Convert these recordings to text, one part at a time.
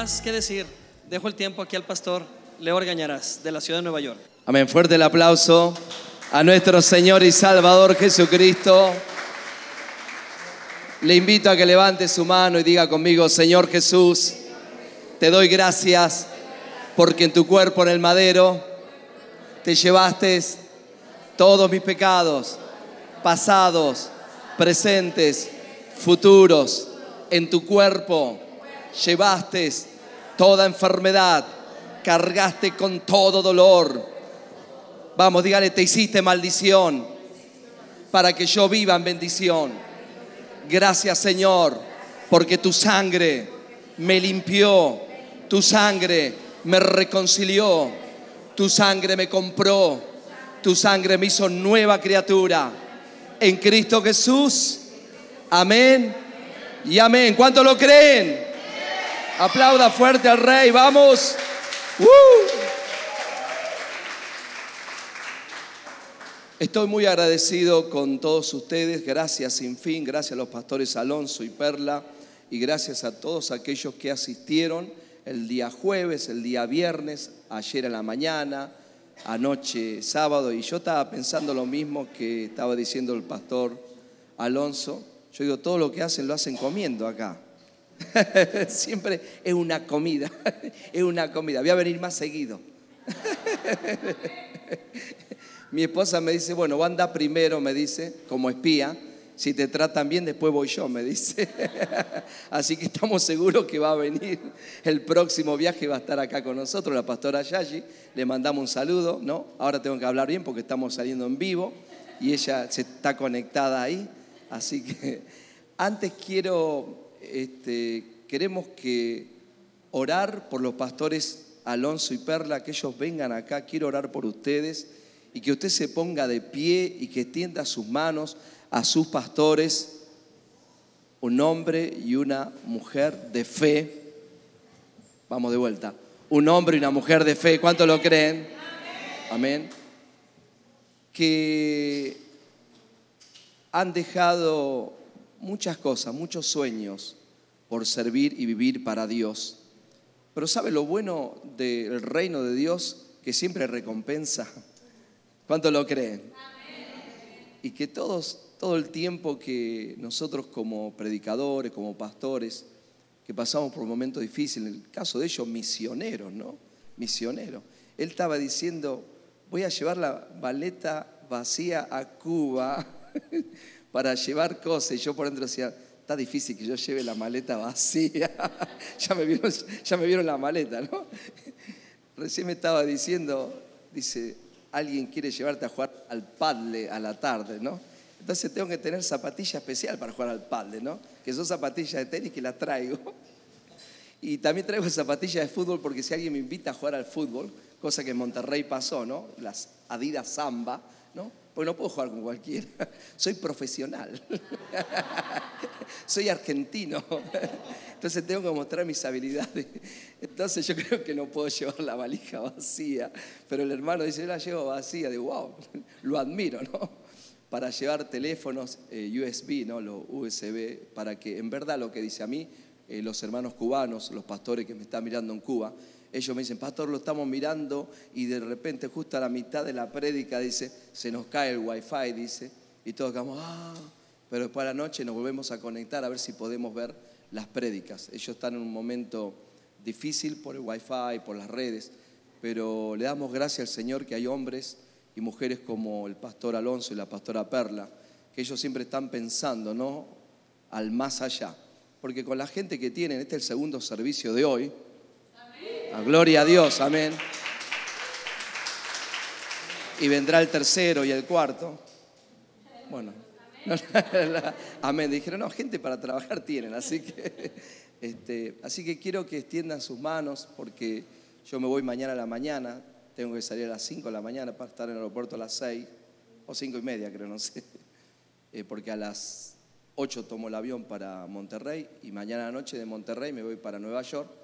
más que decir, dejo el tiempo aquí al pastor Leo Orgañarás, de la ciudad de Nueva York. Amén. Fuerte el aplauso a nuestro Señor y Salvador Jesucristo. Le invito a que levante su mano y diga conmigo, Señor Jesús, te doy gracias porque en tu cuerpo en el madero te llevaste todos mis pecados, pasados, presentes, futuros. En tu cuerpo llevaste toda enfermedad, cargaste con todo dolor. Vamos, dígale, te hiciste maldición para que yo viva en bendición. Gracias Señor, porque tu sangre me limpió, tu sangre me reconcilió, tu sangre me compró, tu sangre me hizo nueva criatura. En Cristo Jesús. Amén y amén. ¿Cuánto lo creen? Aplauda fuerte al rey, vamos. ¡Uh! Estoy muy agradecido con todos ustedes, gracias sin fin, gracias a los pastores Alonso y Perla y gracias a todos aquellos que asistieron el día jueves, el día viernes, ayer en la mañana, anoche sábado y yo estaba pensando lo mismo que estaba diciendo el pastor Alonso. Yo digo, todo lo que hacen lo hacen comiendo acá. Siempre es una comida, es una comida. Voy a venir más seguido. Mi esposa me dice, bueno, anda primero, me dice, como espía. Si te tratan bien, después voy yo, me dice. Así que estamos seguros que va a venir el próximo viaje, va a estar acá con nosotros, la pastora Yashi. Le mandamos un saludo, ¿no? Ahora tengo que hablar bien porque estamos saliendo en vivo y ella se está conectada ahí. Así que antes quiero, este, queremos que orar por los pastores Alonso y Perla, que ellos vengan acá. Quiero orar por ustedes y que usted se ponga de pie y que tienda sus manos a sus pastores, un hombre y una mujer de fe. Vamos de vuelta. Un hombre y una mujer de fe. ¿Cuánto lo creen? Amén. Que han dejado muchas cosas, muchos sueños por servir y vivir para Dios. Pero ¿sabe lo bueno del reino de Dios? Que siempre recompensa ¿Cuánto lo creen? Y que todos, todo el tiempo que nosotros como predicadores, como pastores, que pasamos por momentos difíciles, en el caso de ellos misioneros, ¿no? Misioneros. Él estaba diciendo, voy a llevar la maleta vacía a Cuba para llevar cosas. Y yo por dentro decía, está difícil que yo lleve la maleta vacía. ya, me vieron, la maleta, ¿no? Recién me estaba diciendo, dice, alguien quiere llevarte a jugar al padle a la tarde, ¿no? Entonces tengo que tener zapatilla especial para jugar al padle, ¿no? Que son zapatillas de tenis que las traigo. Y también traigo zapatillas de fútbol porque si alguien me invita a jugar al fútbol, cosa que en Monterrey pasó, ¿no? Las Adidas Samba, ¿no? Pues no puedo jugar con cualquiera. Soy profesional. Soy argentino. Entonces tengo que mostrar mis habilidades. Entonces yo creo que no puedo llevar la valija vacía. Pero el hermano dice, yo la llevo vacía. Digo, wow, lo admiro, ¿no? Para llevar teléfonos eh, USB, ¿no? Los USB, para que en verdad lo que dice a mí, eh, los hermanos cubanos, los pastores que me están mirando en Cuba, ellos me dicen, pastor, lo estamos mirando y de repente justo a la mitad de la prédica dice, se nos cae el wifi, dice, y todos quedamos, ah, pero después a la noche nos volvemos a conectar a ver si podemos ver las prédicas. Ellos están en un momento difícil por el wifi, por las redes, pero le damos gracias al Señor que hay hombres y mujeres como el pastor Alonso y la pastora Perla, que ellos siempre están pensando, ¿no? Al más allá. Porque con la gente que tienen, este es el segundo servicio de hoy, gloria a Dios, amén. Y vendrá el tercero y el cuarto. Bueno, amén. Dijeron, no, gente para trabajar tienen, así que, este, así que quiero que extiendan sus manos porque yo me voy mañana a la mañana, tengo que salir a las 5 de la mañana para estar en el aeropuerto a las 6 o 5 y media, creo, no sé, eh, porque a las 8 tomo el avión para Monterrey y mañana noche de Monterrey me voy para Nueva York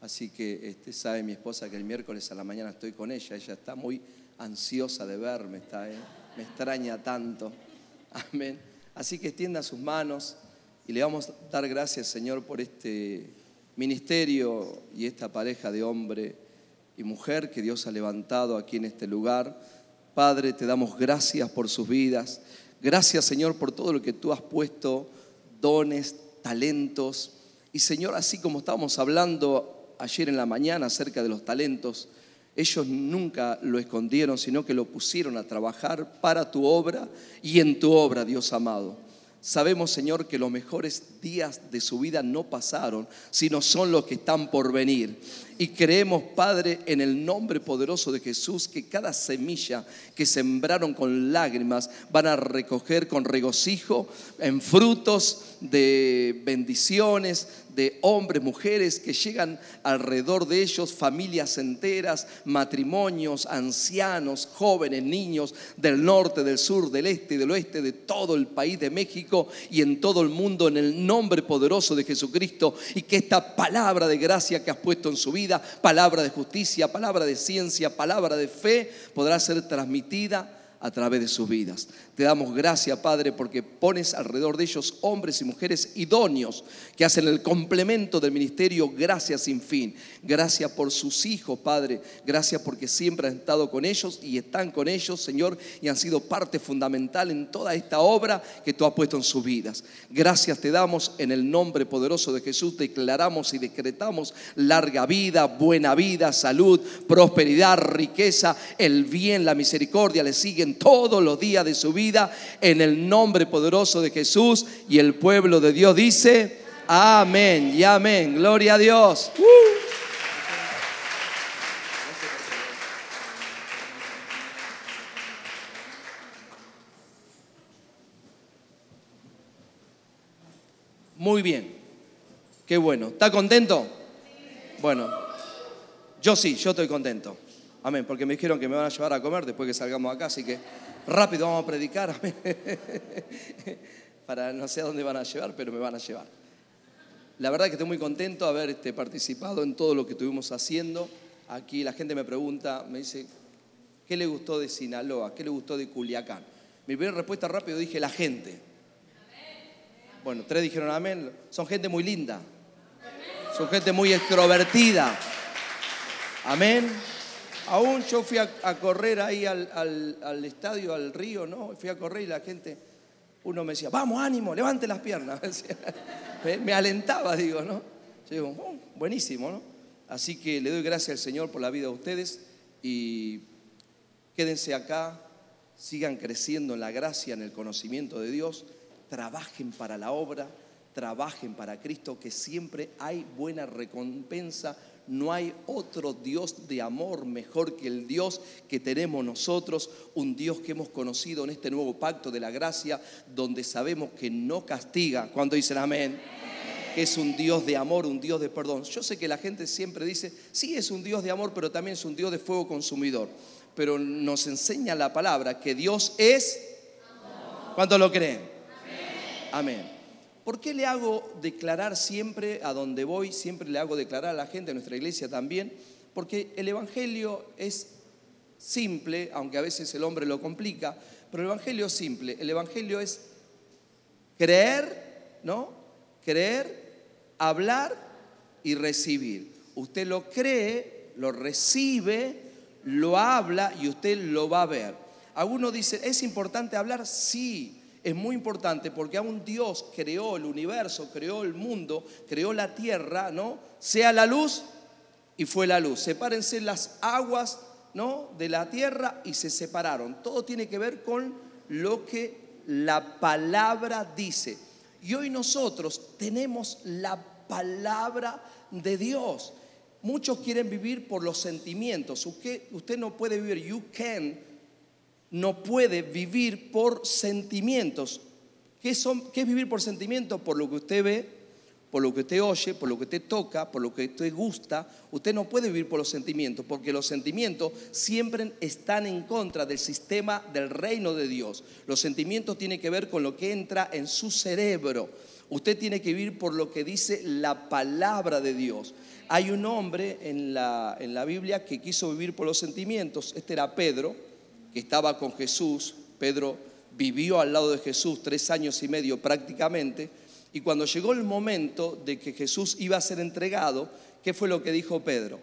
Así que este, sabe mi esposa que el miércoles a la mañana estoy con ella. Ella está muy ansiosa de verme, está, ¿eh? me extraña tanto. Amén. Así que extienda sus manos y le vamos a dar gracias, Señor, por este ministerio y esta pareja de hombre y mujer que Dios ha levantado aquí en este lugar. Padre, te damos gracias por sus vidas. Gracias, Señor, por todo lo que tú has puesto, dones, talentos. Y, Señor, así como estábamos hablando ayer en la mañana acerca de los talentos, ellos nunca lo escondieron, sino que lo pusieron a trabajar para tu obra y en tu obra, Dios amado. Sabemos, Señor, que los mejores días de su vida no pasaron, sino son los que están por venir. Y creemos, Padre, en el nombre poderoso de Jesús, que cada semilla que sembraron con lágrimas van a recoger con regocijo en frutos de bendiciones, de hombres, mujeres que llegan alrededor de ellos, familias enteras, matrimonios, ancianos, jóvenes, niños del norte, del sur, del este y del oeste, de todo el país de México y en todo el mundo, en el nombre poderoso de Jesucristo. Y que esta palabra de gracia que has puesto en su vida, palabra de justicia, palabra de ciencia, palabra de fe, podrá ser transmitida a través de sus vidas. Te damos gracias, Padre, porque pones alrededor de ellos hombres y mujeres idóneos que hacen el complemento del ministerio. Gracias sin fin. Gracias por sus hijos, Padre. Gracias porque siempre han estado con ellos y están con ellos, Señor, y han sido parte fundamental en toda esta obra que tú has puesto en sus vidas. Gracias te damos en el nombre poderoso de Jesús. Declaramos y decretamos larga vida, buena vida, salud, prosperidad, riqueza, el bien, la misericordia le siguen todos los días de su vida en el nombre poderoso de Jesús. Y el pueblo de Dios dice, amén y amén. Gloria a Dios. Muy bien. Qué bueno. ¿Está contento? Bueno, yo sí, yo estoy contento. Amén, porque me dijeron que me van a llevar a comer después que salgamos acá, así que rápido vamos a predicar. Para no sé a dónde van a llevar, pero me van a llevar. La verdad que estoy muy contento de haber este, participado en todo lo que estuvimos haciendo. Aquí la gente me pregunta, me dice, ¿qué le gustó de Sinaloa? ¿Qué le gustó de Culiacán? Mi primera respuesta rápido dije, la gente. Bueno, tres dijeron amén. Son gente muy linda. Son gente muy extrovertida. Amén. Aún yo fui a, correr ahí al, estadio, al río, ¿no? Fui a correr y la gente, uno me decía, vamos, ánimo, levante las piernas. Me, alentaba, digo, ¿no? Yo digo, oh, buenísimo, ¿no? Así que le doy gracias al Señor por la vida de ustedes y quédense acá, sigan creciendo en la gracia, en el conocimiento de Dios, trabajen para la obra, trabajen para Cristo, que siempre hay buena recompensa no hay otro Dios de amor mejor que el Dios que tenemos nosotros, un Dios que hemos conocido en este nuevo pacto de la gracia, donde sabemos que no castiga. Cuando dicen amén? que es un Dios de amor, un Dios de perdón. Yo sé que la gente siempre dice, sí es un Dios de amor, pero también es un Dios de fuego consumidor. Pero nos enseña la palabra que Dios es... ¿Cuánto lo creen? Amén. ¿Por qué le hago declarar siempre a donde voy, siempre le hago declarar a la gente, a nuestra iglesia también? Porque el Evangelio es simple, aunque a veces el hombre lo complica, pero el Evangelio es simple. El Evangelio es creer, ¿no? Creer, hablar y recibir. Usted lo cree, lo recibe, lo habla y usted lo va a ver. Algunos dicen, ¿es importante hablar? Sí, es muy importante porque aún Dios creó el universo, creó el mundo, creó la tierra, ¿no? Sea la luz y fue la luz. Sepárense las aguas, ¿no? De la tierra y se separaron. Todo tiene que ver con lo que la palabra dice. Y hoy nosotros tenemos la palabra de Dios. Muchos quieren vivir por los sentimientos. Usted, usted no puede vivir, you can no puede vivir por sentimientos. ¿Qué, son, ¿Qué es vivir por sentimientos? Por lo que usted ve, por lo que usted oye, por lo que usted toca, por lo que usted gusta. Usted no puede vivir por los sentimientos, porque los sentimientos siempre están en contra del sistema del reino de Dios. Los sentimientos tienen que ver con lo que entra en su cerebro. Usted tiene que vivir por lo que dice la palabra de Dios. Hay un hombre en la, en la Biblia que quiso vivir por los sentimientos. Este era Pedro que estaba con Jesús, Pedro vivió al lado de Jesús tres años y medio prácticamente, Y cuando llegó el momento de que Jesús iba a ser entregado, ¿qué fue lo que dijo Pedro?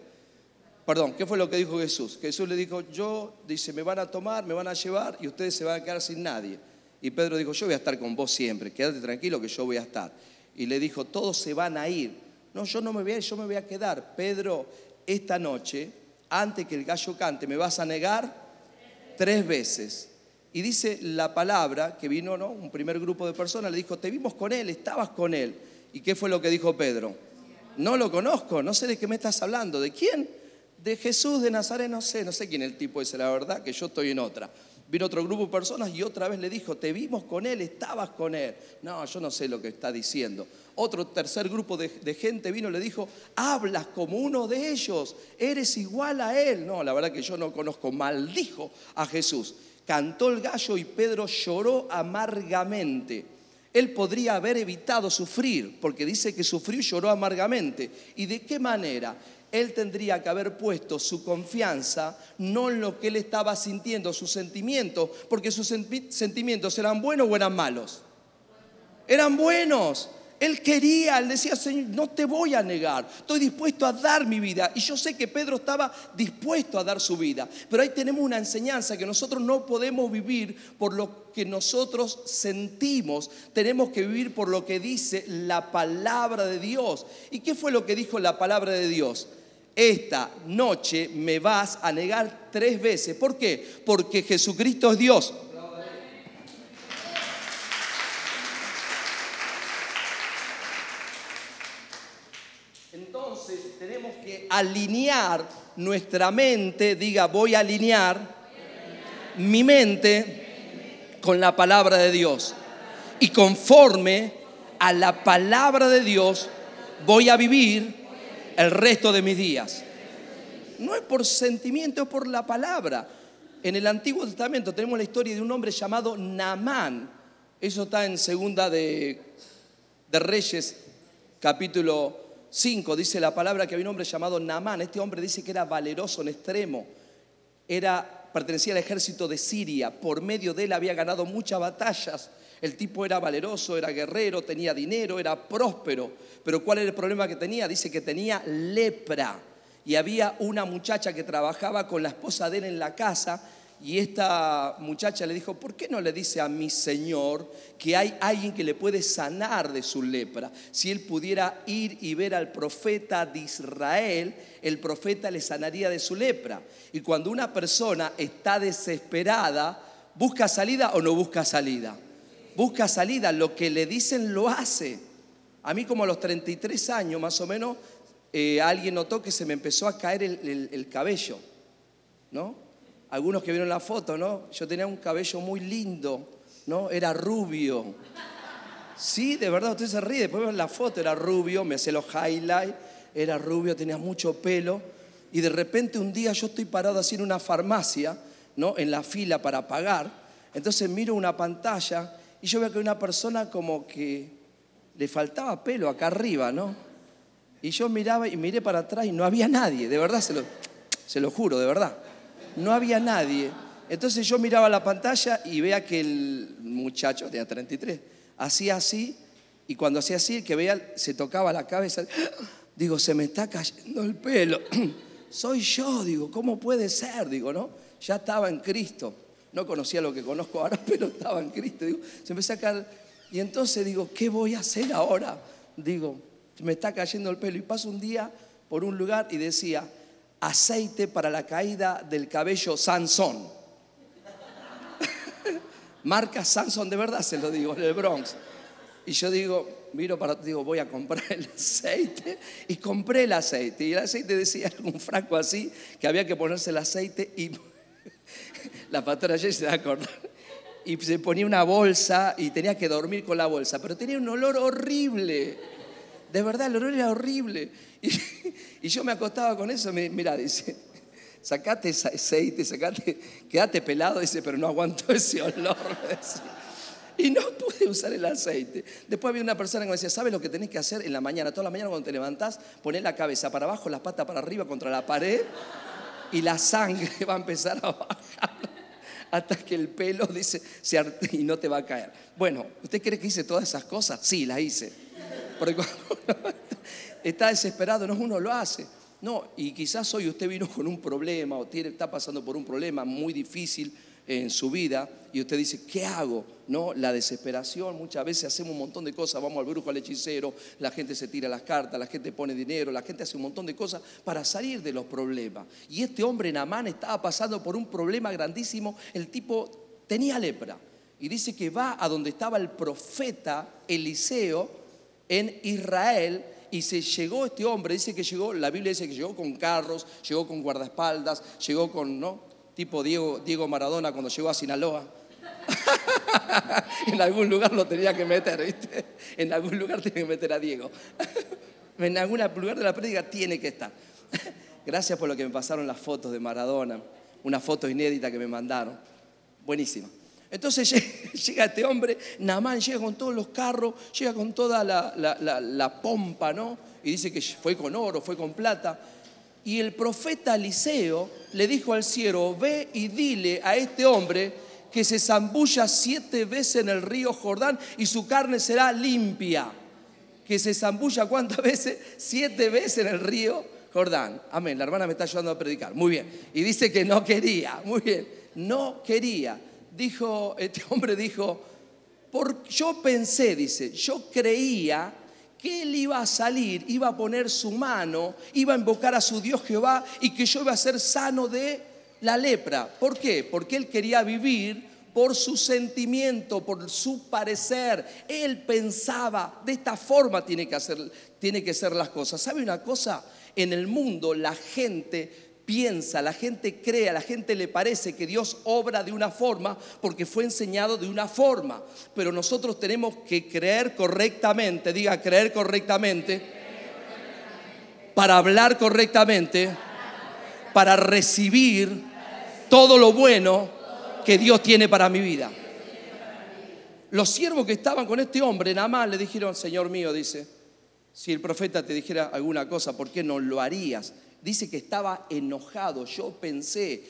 Perdón, ¿qué fue lo que dijo Jesús? Jesús le dijo, yo, dice, me van a tomar, me van a llevar y ustedes se van a quedar sin nadie. Y Pedro dijo, yo voy a estar con vos siempre, quédate tranquilo que yo voy a estar. Y le dijo, todos se van a ir. No, yo no me voy a ir, yo me voy a quedar. Pedro, esta noche, antes que el gallo cante, ¿me vas a negar? Tres veces. Y dice la palabra que vino, ¿no? Un primer grupo de personas le dijo, te vimos con él, estabas con él. ¿Y qué fue lo que dijo Pedro? No lo conozco, no sé de qué me estás hablando. ¿De quién? De Jesús de Nazaret, no sé, no sé quién el tipo ese, la verdad, que yo estoy en otra. Vino otro grupo de personas y otra vez le dijo, te vimos con él, estabas con él. No, yo no sé lo que está diciendo. Otro tercer grupo de, gente vino y le dijo, hablas como uno de ellos, eres igual a él. No, la verdad que yo no conozco, maldijo a Jesús cantó el gallo y Pedro lloró amargamente. Él podría haber evitado sufrir, porque dice que sufrió y lloró amargamente. ¿Y de qué manera? Él tendría que haber puesto su confianza no en lo que él estaba sintiendo, sus sentimientos, porque sus sentimientos eran buenos o eran malos. Eran buenos. Él quería, él decía, Señor, no te voy a negar, estoy dispuesto a dar mi vida. Y yo sé que Pedro estaba dispuesto a dar su vida. Pero ahí tenemos una enseñanza que nosotros no podemos vivir por lo que nosotros sentimos, tenemos que vivir por lo que dice la palabra de Dios. ¿Y qué fue lo que dijo la palabra de Dios? Esta noche me vas a negar tres veces. ¿Por qué? Porque Jesucristo es Dios. tenemos que alinear nuestra mente, diga, voy a alinear mi mente con la palabra de Dios. Y conforme a la palabra de Dios, voy a vivir el resto de mis días. No es por sentimiento, es por la palabra. En el Antiguo Testamento tenemos la historia de un hombre llamado Naamán. Eso está en Segunda de, de Reyes, capítulo 5 dice la palabra que había un hombre llamado Naamán. Este hombre dice que era valeroso en extremo. Era, pertenecía al ejército de Siria. Por medio de él había ganado muchas batallas. El tipo era valeroso, era guerrero, tenía dinero, era próspero. Pero ¿cuál era el problema que tenía? Dice que tenía lepra. Y había una muchacha que trabajaba con la esposa de él en la casa y esta muchacha le dijo, ¿por qué no le dice a mi Señor que hay alguien que le puede sanar de su lepra? Si él pudiera ir y ver al profeta de Israel, el profeta le sanaría de su lepra. Y cuando una persona está desesperada, ¿busca salida o no busca salida? Busca salida, lo que le dicen lo hace. A mí como a los 33 años más o menos, eh, alguien notó que se me empezó a caer el, el cabello, ¿no? Algunos que vieron la foto, ¿no? Yo tenía un cabello muy lindo, ¿no? Era rubio. Sí, de verdad, usted se ríe, después ven la foto, era rubio, me hacía los highlights, era rubio, tenía mucho pelo. Y de repente un día yo estoy parado así en una farmacia, ¿no? En la fila para pagar. Entonces miro una pantalla y yo veo que una persona como que le faltaba pelo acá arriba, ¿no? Y yo miraba y miré para atrás y no había nadie, de verdad se lo, se lo juro, de verdad no había nadie. Entonces yo miraba la pantalla y veía que el muchacho, tenía 33, hacía así y cuando hacía así, que veía, se tocaba la cabeza. Digo, se me está cayendo el pelo. Soy yo, digo, ¿cómo puede ser? Digo, ¿no? Ya estaba en Cristo. No conocía lo que conozco ahora, pero estaba en Cristo. Digo, se me saca Y entonces digo, ¿qué voy a hacer ahora? Digo, me está cayendo el pelo. Y paso un día por un lugar y decía, aceite para la caída del cabello Sansón. Marca Sansón, de verdad se lo digo, el Bronx. Y yo digo, miro para, digo, voy a comprar el aceite. Y compré el aceite. Y el aceite decía un franco así, que había que ponerse el aceite y la pastora ayer se da a acordar. Y se ponía una bolsa y tenía que dormir con la bolsa, pero tenía un olor horrible. De verdad, el olor era horrible. Y, yo me acostaba con eso, mira, dice, sacate ese aceite, sacate, quédate pelado, dice, pero no aguanto ese olor. Y no pude usar el aceite. Después había una persona que me decía, ¿sabes lo que tenés que hacer en la mañana? Toda la mañana cuando te levantás, poner la cabeza para abajo, las patas para arriba contra la pared y la sangre va a empezar a bajar hasta que el pelo dice se y no te va a caer. Bueno, ¿usted cree que hice todas esas cosas? Sí, las hice. Porque cuando está desesperado, no uno lo hace. No, y quizás hoy usted vino con un problema o tiene, está pasando por un problema muy difícil en su vida y usted dice, ¿qué hago? No, la desesperación, muchas veces hacemos un montón de cosas, vamos al brujo, al hechicero, la gente se tira las cartas, la gente pone dinero, la gente hace un montón de cosas para salir de los problemas. Y este hombre Namán estaba pasando por un problema grandísimo, el tipo tenía lepra. Y dice que va a donde estaba el profeta Eliseo en Israel y se llegó este hombre, dice que llegó, la Biblia dice que llegó con carros, llegó con guardaespaldas, llegó con, ¿no? tipo Diego, Diego Maradona cuando llegó a Sinaloa. en algún lugar lo tenía que meter, ¿viste? En algún lugar tiene que meter a Diego. en algún lugar de la prédica tiene que estar. Gracias por lo que me pasaron las fotos de Maradona, una foto inédita que me mandaron. Buenísima. Entonces llega este hombre, Namán llega con todos los carros, llega con toda la, la pompa, ¿no? Y dice que fue con oro, fue con plata. Y el profeta Eliseo le dijo al siervo, ve y dile a este hombre que se zambulla siete veces en el río Jordán y su carne será limpia. Que se zambulla cuántas veces? Siete veces en el río Jordán. Amén. La hermana me está ayudando a predicar. Muy bien. Y dice que no quería. Muy bien. No quería. Dijo, este hombre dijo, por, yo pensé, dice, yo creía que él iba a salir, iba a poner su mano, iba a invocar a su Dios Jehová y que yo iba a ser sano de la lepra. ¿Por qué? Porque él quería vivir por su sentimiento, por su parecer. Él pensaba, de esta forma tiene que, hacer, tiene que ser las cosas. ¿Sabe una cosa? En el mundo la gente piensa, la gente cree, a la gente le parece que Dios obra de una forma porque fue enseñado de una forma. Pero nosotros tenemos que creer correctamente, diga creer correctamente, para hablar correctamente, para recibir todo lo bueno que Dios tiene para mi vida. Los siervos que estaban con este hombre, nada más le dijeron, Señor mío, dice, si el profeta te dijera alguna cosa, ¿por qué no lo harías? Dice que estaba enojado. Yo pensé,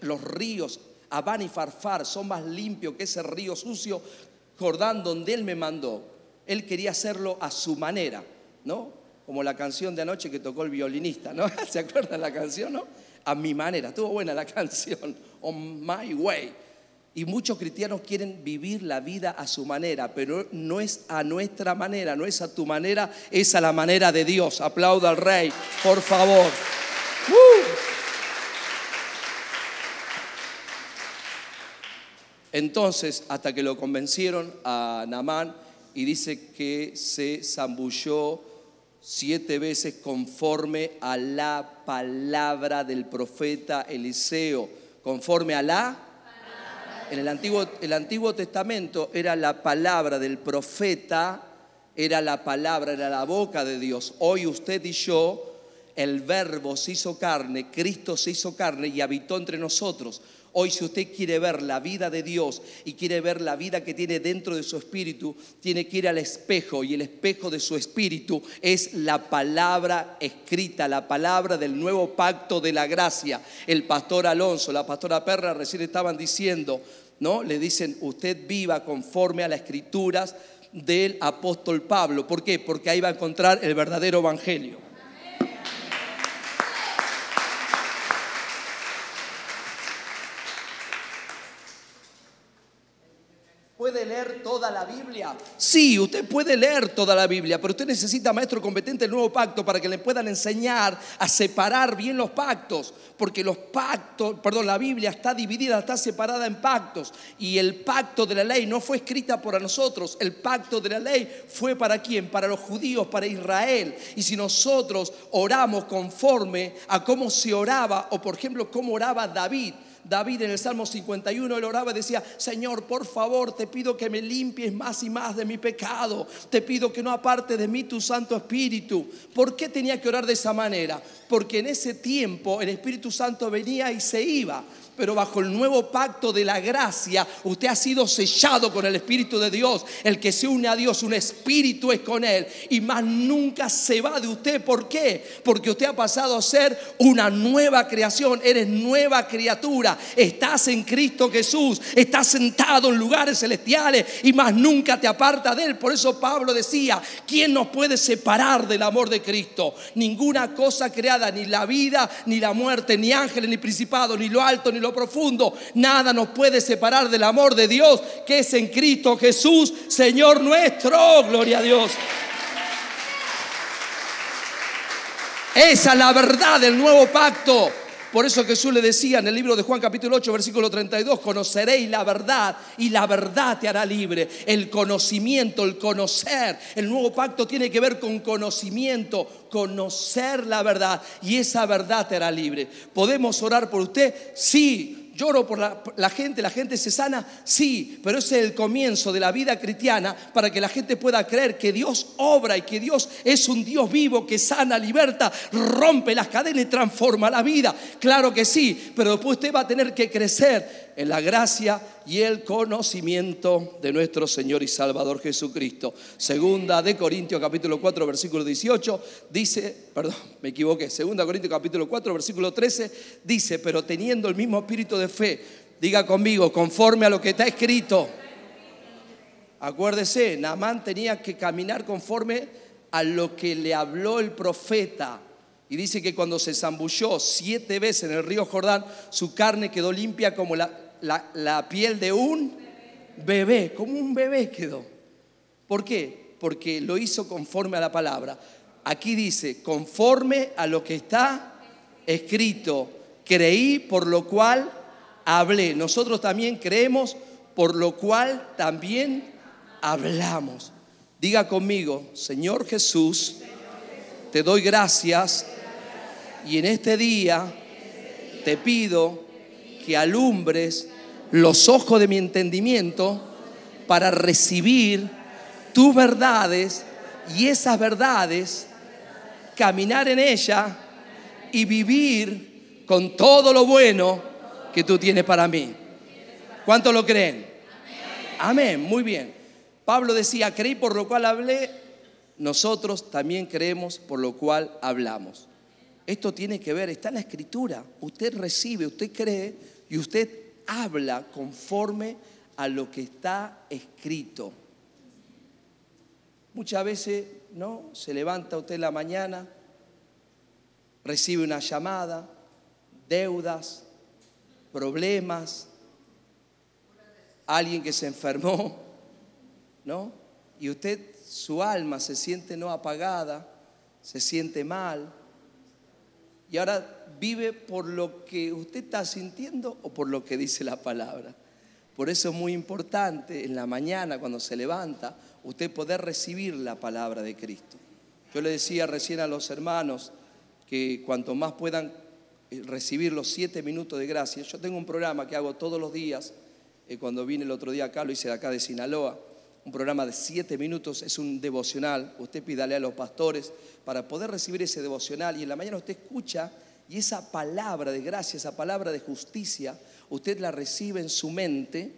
los ríos Abán y Farfar son más limpios que ese río sucio Jordán donde él me mandó. Él quería hacerlo a su manera, ¿no? Como la canción de anoche que tocó el violinista, ¿no? ¿Se acuerdan la canción, no? A mi manera. Estuvo buena la canción. On my way. Y muchos cristianos quieren vivir la vida a su manera, pero no es a nuestra manera, no es a tu manera, es a la manera de Dios. Aplauda al Rey, por favor. Uh. Entonces, hasta que lo convencieron a Namán y dice que se zambulló siete veces conforme a la palabra del profeta Eliseo, conforme a la en el Antiguo, el Antiguo Testamento era la palabra del profeta, era la palabra, era la boca de Dios. Hoy usted y yo, el verbo se hizo carne, Cristo se hizo carne y habitó entre nosotros. Hoy si usted quiere ver la vida de Dios y quiere ver la vida que tiene dentro de su espíritu, tiene que ir al espejo y el espejo de su espíritu es la palabra escrita, la palabra del nuevo pacto de la gracia. El pastor Alonso, la pastora Perra recién estaban diciendo, ¿no? Le dicen, usted viva conforme a las escrituras del apóstol Pablo. ¿Por qué? Porque ahí va a encontrar el verdadero evangelio. ¿Puede leer la Biblia? Sí, usted puede leer toda la Biblia, pero usted necesita maestro competente del nuevo pacto para que le puedan enseñar a separar bien los pactos, porque los pactos, perdón, la Biblia está dividida, está separada en pactos, y el pacto de la ley no fue escrita por nosotros, el pacto de la ley fue para quién? Para los judíos, para Israel. Y si nosotros oramos conforme a cómo se oraba, o por ejemplo, cómo oraba David, David en el Salmo 51, él oraba y decía, Señor, por favor, te pido que me limpies más y más de mi pecado. Te pido que no aparte de mí tu Santo Espíritu. ¿Por qué tenía que orar de esa manera? Porque en ese tiempo el Espíritu Santo venía y se iba pero bajo el nuevo pacto de la gracia, usted ha sido sellado con el Espíritu de Dios. El que se une a Dios, un espíritu es con Él. Y más nunca se va de usted. ¿Por qué? Porque usted ha pasado a ser una nueva creación. Eres nueva criatura. estás en Cristo Jesús, estás sentado en lugares celestiales y más nunca te aparta de Él. Por eso Pablo decía, ¿quién nos puede separar del amor de Cristo? Ninguna cosa creada, ni la vida, ni la muerte, ni ángeles, ni principados, ni lo alto, ni lo profundo, nada nos puede separar del amor de Dios que es en Cristo Jesús, Señor nuestro. Gloria a Dios. Esa es la verdad del nuevo pacto. Por eso Jesús le decía en el libro de Juan capítulo 8 versículo 32, conoceréis la verdad y la verdad te hará libre. El conocimiento, el conocer. El nuevo pacto tiene que ver con conocimiento, conocer la verdad y esa verdad te hará libre. ¿Podemos orar por usted? Sí, lloro por la, gente, la gente se sana, sí, pero ese es el comienzo de la vida cristiana para que la gente pueda creer que Dios obra y que Dios es un Dios vivo que sana, liberta, rompe las cadenas y transforma la vida. Claro que sí, pero después usted va a tener que crecer en la gracia y el conocimiento de nuestro Señor y Salvador Jesucristo. Segunda de Corintios capítulo 4 versículo 18 dice, perdón, me equivoqué, segunda Corintios capítulo 4 versículo 13 dice, pero teniendo el mismo espíritu de fe, diga conmigo, conforme a lo que está escrito. Acuérdese, Naamán tenía que caminar conforme a lo que le habló el profeta. Y dice que cuando se zambulló siete veces en el río Jordán, su carne quedó limpia como la, la, piel de un bebé, como un bebé quedó. ¿Por qué? Porque lo hizo conforme a la palabra. Aquí dice, conforme a lo que está escrito, creí por lo cual hablé. Nosotros también creemos por lo cual también hablamos. Diga conmigo, Señor Jesús, te doy gracias y en este día te pido que alumbres los ojos de mi entendimiento para recibir tus verdades y esas verdades, caminar en ella y vivir con todo lo bueno que tú tienes para mí. ¿Cuánto lo creen? Amén, muy bien. Pablo decía, creí por lo cual hablé, nosotros también creemos por lo cual hablamos. Esto tiene que ver, está en la escritura. Usted recibe, usted cree y usted habla conforme a lo que está escrito. Muchas veces, ¿no? Se levanta usted en la mañana, recibe una llamada, deudas, problemas, alguien que se enfermó, ¿no? Y usted, su alma se siente no apagada, se siente mal y ahora vive por lo que usted está sintiendo o por lo que dice la palabra. Por eso es muy importante en la mañana cuando se levanta usted poder recibir la palabra de Cristo. Yo le decía recién a los hermanos que cuanto más puedan eh, recibir los siete minutos de gracia, yo tengo un programa que hago todos los días, eh, cuando vine el otro día acá, lo hice acá de Sinaloa, un programa de siete minutos, es un devocional. Usted pídale a los pastores para poder recibir ese devocional y en la mañana usted escucha y esa palabra de gracia, esa palabra de justicia, usted la recibe en su mente,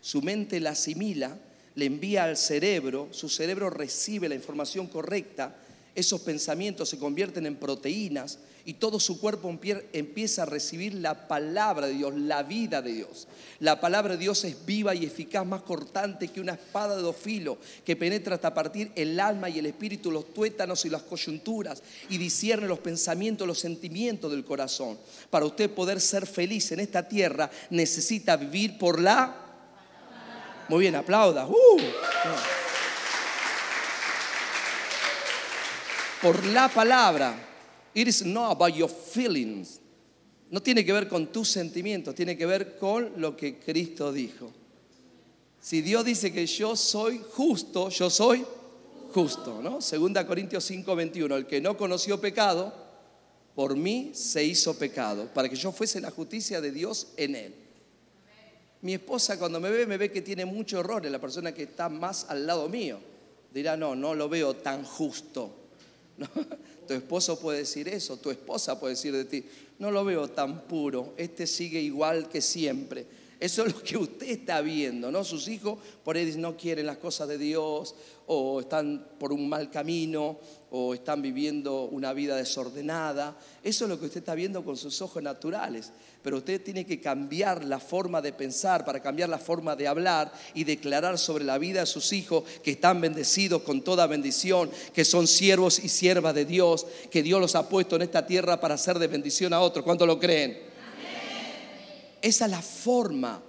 su mente la asimila, le envía al cerebro, su cerebro recibe la información correcta, esos pensamientos se convierten en proteínas y todo su cuerpo empieza a recibir la palabra de Dios, la vida de Dios. La palabra de Dios es viva y eficaz, más cortante que una espada de dos filos, que penetra hasta partir el alma y el espíritu, los tuétanos y las coyunturas, y discierne los pensamientos, los sentimientos del corazón. Para usted poder ser feliz en esta tierra, necesita vivir por la... Muy bien, aplauda. Uh. Por la palabra. It is not about your feelings. No tiene que ver con tus sentimientos, tiene que ver con lo que Cristo dijo. Si Dios dice que yo soy justo, yo soy justo, ¿no? Segunda Corintios 5, 21. El que no conoció pecado, por mí se hizo pecado, para que yo fuese la justicia de Dios en él. Mi esposa cuando me ve, me ve que tiene mucho error en la persona que está más al lado mío. Dirá, no, no lo veo tan justo. Tu esposo puede decir eso, tu esposa puede decir de ti, no lo veo tan puro, este sigue igual que siempre. Eso es lo que usted está viendo, ¿no? Sus hijos por ahí no quieren las cosas de Dios, o están por un mal camino, o están viviendo una vida desordenada. Eso es lo que usted está viendo con sus ojos naturales. Pero usted tiene que cambiar la forma de pensar para cambiar la forma de hablar y declarar sobre la vida de sus hijos que están bendecidos con toda bendición, que son siervos y siervas de Dios, que Dios los ha puesto en esta tierra para ser de bendición a otros. ¿Cuánto lo creen? Esa es la forma.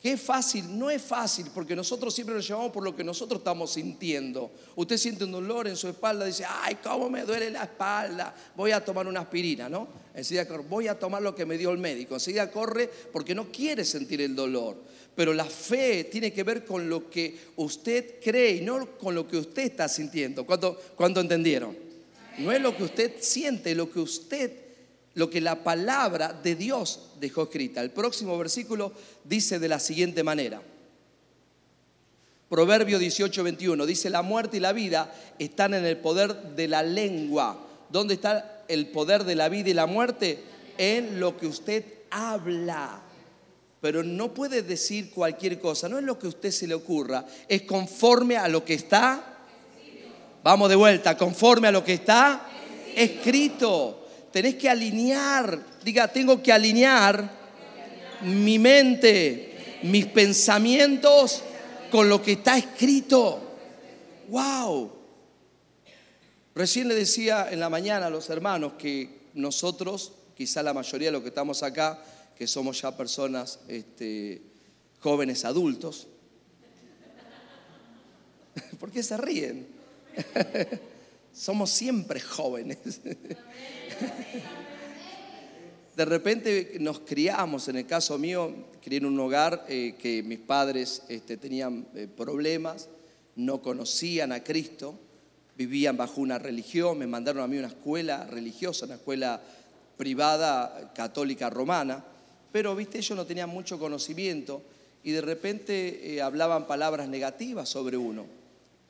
¿Qué fácil? No es fácil porque nosotros siempre nos llevamos por lo que nosotros estamos sintiendo. Usted siente un dolor en su espalda, dice, ay, cómo me duele la espalda, voy a tomar una aspirina, ¿no? Enseguida voy a tomar lo que me dio el médico. Enseguida corre porque no quiere sentir el dolor. Pero la fe tiene que ver con lo que usted cree y no con lo que usted está sintiendo. ¿Cuánto, cuánto entendieron? No es lo que usted siente, lo que usted lo que la palabra de Dios dejó escrita. El próximo versículo dice de la siguiente manera. Proverbio 18, 21 dice, la muerte y la vida están en el poder de la lengua. ¿Dónde está el poder de la vida y la muerte? En lo que usted habla. Pero no puede decir cualquier cosa, no es lo que a usted se le ocurra, es conforme a lo que está. Vamos de vuelta, conforme a lo que está escrito tenés que alinear, diga, tengo que alinear mi mente, mis pensamientos con lo que está escrito. ¡Wow! Recién le decía en la mañana a los hermanos que nosotros, quizá la mayoría de los que estamos acá, que somos ya personas este, jóvenes adultos, ¿por qué se ríen? somos siempre jóvenes. De repente nos criamos, en el caso mío, crié en un hogar eh, que mis padres este, tenían eh, problemas, no conocían a Cristo, vivían bajo una religión, me mandaron a mí una escuela religiosa, una escuela privada católica romana, pero viste, ellos no tenían mucho conocimiento y de repente eh, hablaban palabras negativas sobre uno.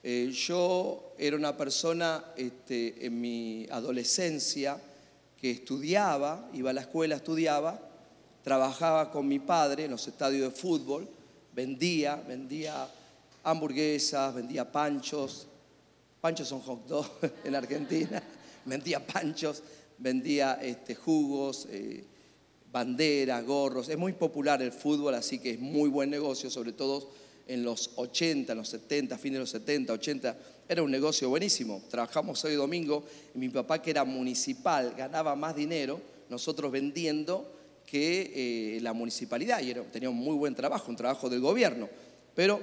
yo era una persona este, en mi adolescencia, que estudiaba, iba a la escuela, estudiaba, trabajaba con mi padre en los estadios de fútbol, vendía, vendía hamburguesas, vendía panchos, panchos son hot dogs en Argentina, vendía panchos, vendía este, jugos, eh, banderas, gorros. Es muy popular el fútbol, así que es muy buen negocio, sobre todo en los 80, en los 70, fines de los 70, 80, era un negocio buenísimo. Trabajamos hoy domingo y mi papá, que era municipal, ganaba más dinero nosotros vendiendo que eh, la municipalidad. Y era, tenía un muy buen trabajo, un trabajo del gobierno. Pero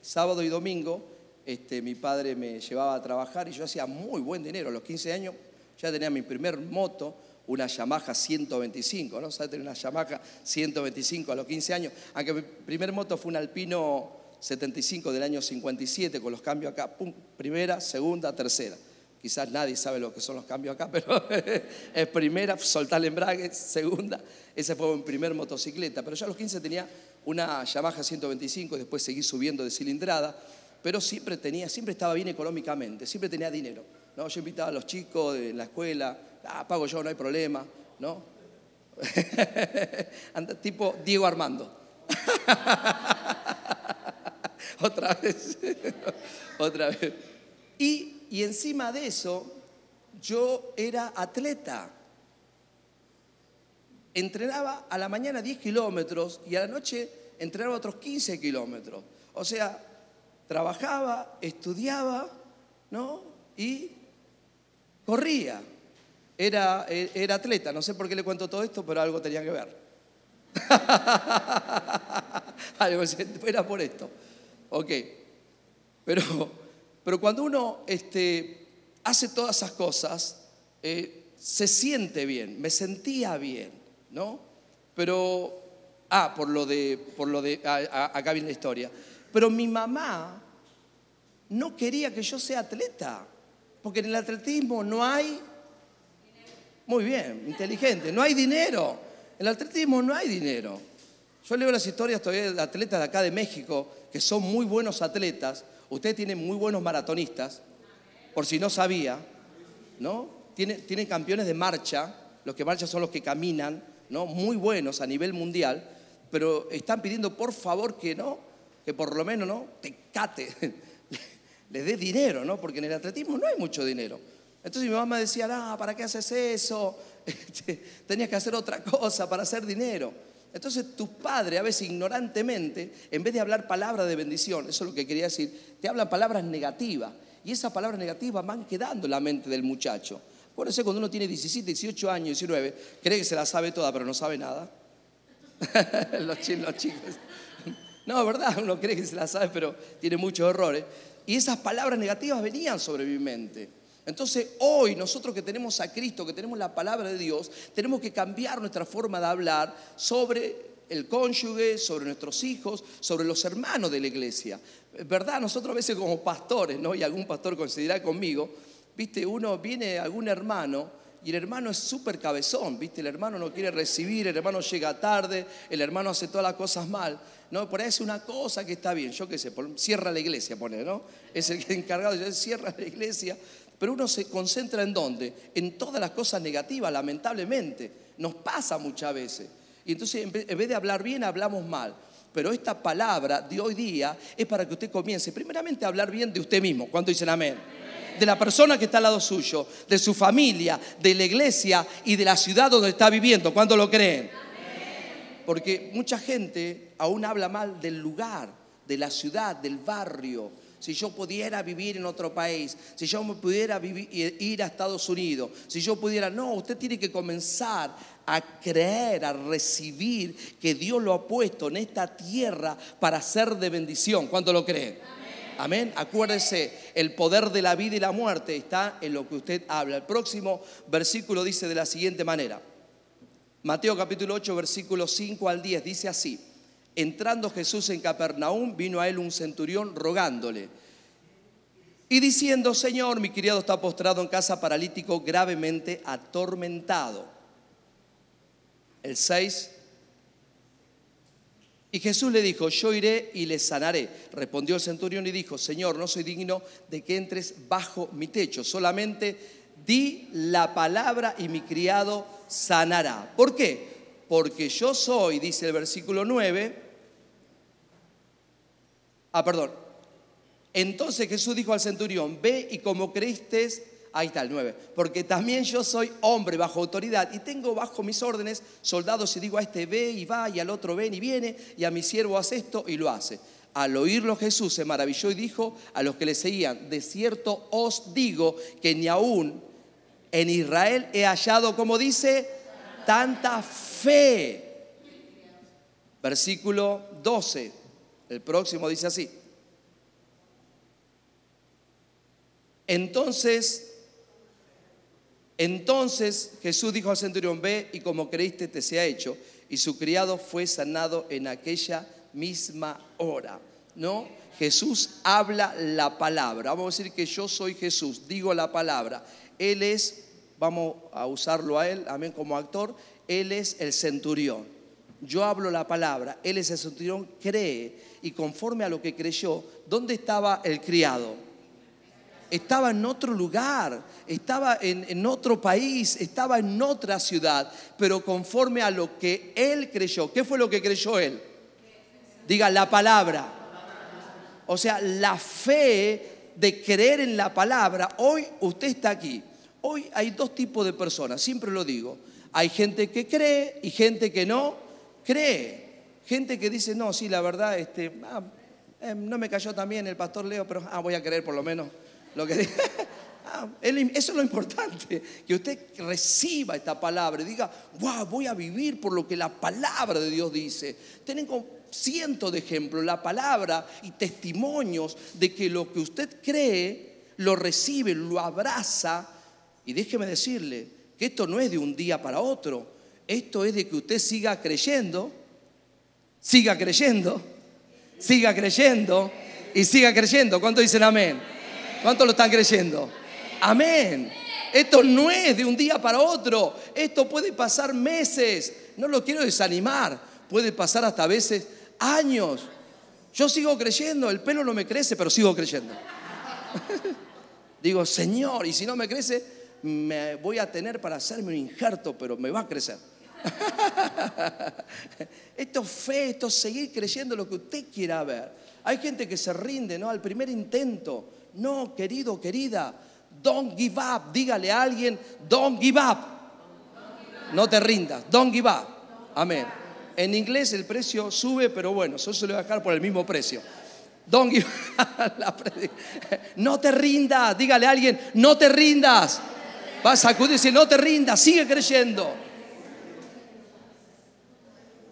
sábado y domingo este, mi padre me llevaba a trabajar y yo hacía muy buen dinero. A los 15 años ya tenía mi primer moto, una Yamaha 125, ¿no? ¿Sabes? Tenía una Yamaha 125 a los 15 años. Aunque mi primer moto fue un Alpino 75 del año 57 con los cambios acá, primera, segunda, tercera. Quizás nadie sabe lo que son los cambios acá, pero es primera, soltar el embrague, segunda, esa fue mi primer motocicleta. Pero ya a los 15 tenía una Yamaha 125, después seguí subiendo de cilindrada, pero siempre tenía, siempre estaba bien económicamente, siempre tenía dinero. ¿no? Yo invitaba a los chicos de la escuela, ah, pago yo, no hay problema, ¿no? tipo Diego Armando. otra vez, otra vez. Y, encima de eso, yo era atleta. Entrenaba a la mañana 10 kilómetros y a la noche entrenaba otros 15 kilómetros. O sea, trabajaba, estudiaba, ¿no? Y corría. Era, era atleta, no sé por qué le cuento todo esto, pero algo tenía que ver. era por esto. Ok. Pero, pero cuando uno este, hace todas esas cosas, eh, se siente bien, me sentía bien, ¿no? Pero, ah, por lo de, por lo de, acá viene la historia. Pero mi mamá no quería que yo sea atleta, porque en el atletismo no hay, muy bien, inteligente, no hay dinero. En el atletismo no hay dinero. Yo leo las historias todavía de atletas de acá de México que son muy buenos atletas. Usted tiene muy buenos maratonistas, por si no sabía, ¿no? Tiene, campeones de marcha, los que marchan son los que caminan, ¿no? Muy buenos a nivel mundial. pero están pidiendo por favor que no, que por lo menos no, te cate, le des dinero, ¿no? Porque en el atletismo no hay mucho dinero. Entonces mi mamá decía, ah, ¿para qué haces eso? Este, tenías que hacer otra cosa para hacer dinero. Entonces tus padres a veces ignorantemente, en vez de hablar palabras de bendición, eso es lo que quería decir, te hablan palabras negativas. Y esas palabras negativas van quedando en la mente del muchacho. Eso cuando uno tiene 17, 18 años, 19, cree que se la sabe toda, pero no sabe nada. los, chicos, No, ¿verdad? Uno cree que se la sabe, pero tiene muchos errores. Y esas palabras negativas venían sobre mi mente. Entonces hoy nosotros que tenemos a Cristo, que tenemos la palabra de Dios, tenemos que cambiar nuestra forma de hablar sobre el cónyuge, sobre nuestros hijos, sobre los hermanos de la iglesia. ¿Verdad? Nosotros a veces como pastores, ¿no? Y algún pastor considera conmigo, viste, uno viene algún hermano y el hermano es súper cabezón, ¿viste? El hermano no quiere recibir, el hermano llega tarde, el hermano hace todas las cosas mal. No, por ahí es una cosa que está bien, yo qué sé, cierra la iglesia, pone, ¿no? Es el encargado, de cierra la iglesia, pero uno se concentra en dónde? En todas las cosas negativas, lamentablemente. Nos pasa muchas veces. Y entonces en vez de hablar bien, hablamos mal. Pero esta palabra de hoy día es para que usted comience primeramente a hablar bien de usted mismo. ¿Cuánto dicen amén? De la persona que está al lado suyo, de su familia, de la iglesia y de la ciudad donde está viviendo. ¿Cuánto lo creen? Porque mucha gente aún habla mal del lugar, de la ciudad, del barrio, si yo pudiera vivir en otro país, si yo pudiera ir a Estados Unidos, si yo pudiera, no, usted tiene que comenzar a creer, a recibir que Dios lo ha puesto en esta tierra para ser de bendición. ¿Cuánto lo cree? Amén. Acuérdese, el poder de la vida y la muerte está en lo que usted habla. El próximo versículo dice de la siguiente manera. Mateo capítulo 8, versículo 5 al 10 dice así. Entrando Jesús en Capernaum, vino a él un centurión rogándole y diciendo, Señor, mi criado está postrado en casa paralítico, gravemente atormentado. El 6. Y Jesús le dijo, yo iré y le sanaré. Respondió el centurión y dijo, Señor, no soy digno de que entres bajo mi techo, solamente di la palabra y mi criado sanará. ¿Por qué? Porque yo soy, dice el versículo 9, Ah, perdón. Entonces Jesús dijo al centurión, ve y como creíste, ahí está el 9, porque también yo soy hombre bajo autoridad y tengo bajo mis órdenes soldados y digo a este ve y va y al otro ven y viene y a mi siervo hace esto y lo hace. Al oírlo Jesús se maravilló y dijo a los que le seguían, de cierto os digo que ni aún en Israel he hallado, como dice, tanta fe. Versículo 12. El próximo dice así. Entonces, entonces Jesús dijo al centurión, ve y como creíste te sea hecho. Y su criado fue sanado en aquella misma hora. ¿No? Jesús habla la palabra. Vamos a decir que yo soy Jesús, digo la palabra. Él es, vamos a usarlo a él, amén, como actor, él es el centurión. Yo hablo la palabra, él es el centurión, cree y conforme a lo que creyó, ¿dónde estaba el criado? Estaba en otro lugar, estaba en, otro país, estaba en otra ciudad, pero conforme a lo que él creyó. ¿Qué fue lo que creyó él? Diga la palabra. O sea, la fe de creer en la palabra. Hoy usted está aquí. Hoy hay dos tipos de personas, siempre lo digo. Hay gente que cree y gente que no cree. Gente que dice, no, sí, la verdad, este, ah, eh, no me cayó también el pastor Leo, pero ah, voy a creer por lo menos lo que dice. Ah, eso es lo importante, que usted reciba esta palabra y diga, wow, voy a vivir por lo que la palabra de Dios dice. Tengo cientos de ejemplos, la palabra y testimonios de que lo que usted cree, lo recibe, lo abraza. Y déjeme decirle que esto no es de un día para otro, esto es de que usted siga creyendo siga creyendo, siga creyendo y siga creyendo. ¿Cuántos dicen amén? ¿Cuántos lo están creyendo? Amén. Esto no es de un día para otro. Esto puede pasar meses. No lo quiero desanimar. Puede pasar hasta veces años. Yo sigo creyendo. El pelo no me crece, pero sigo creyendo. Digo, Señor, y si no me crece, me voy a tener para hacerme un injerto, pero me va a crecer. esto es fe, esto es seguir creyendo lo que usted quiera ver. Hay gente que se rinde, ¿no? Al primer intento. No, querido, querida, don't give up. Dígale a alguien, don't give up. No te rindas, don't give up. Amén. En inglés el precio sube, pero bueno, eso se lo voy a dejar por el mismo precio. Don't give No te rindas, dígale a alguien, no te rindas. Vas a sacudirse, no te rindas, sigue creyendo.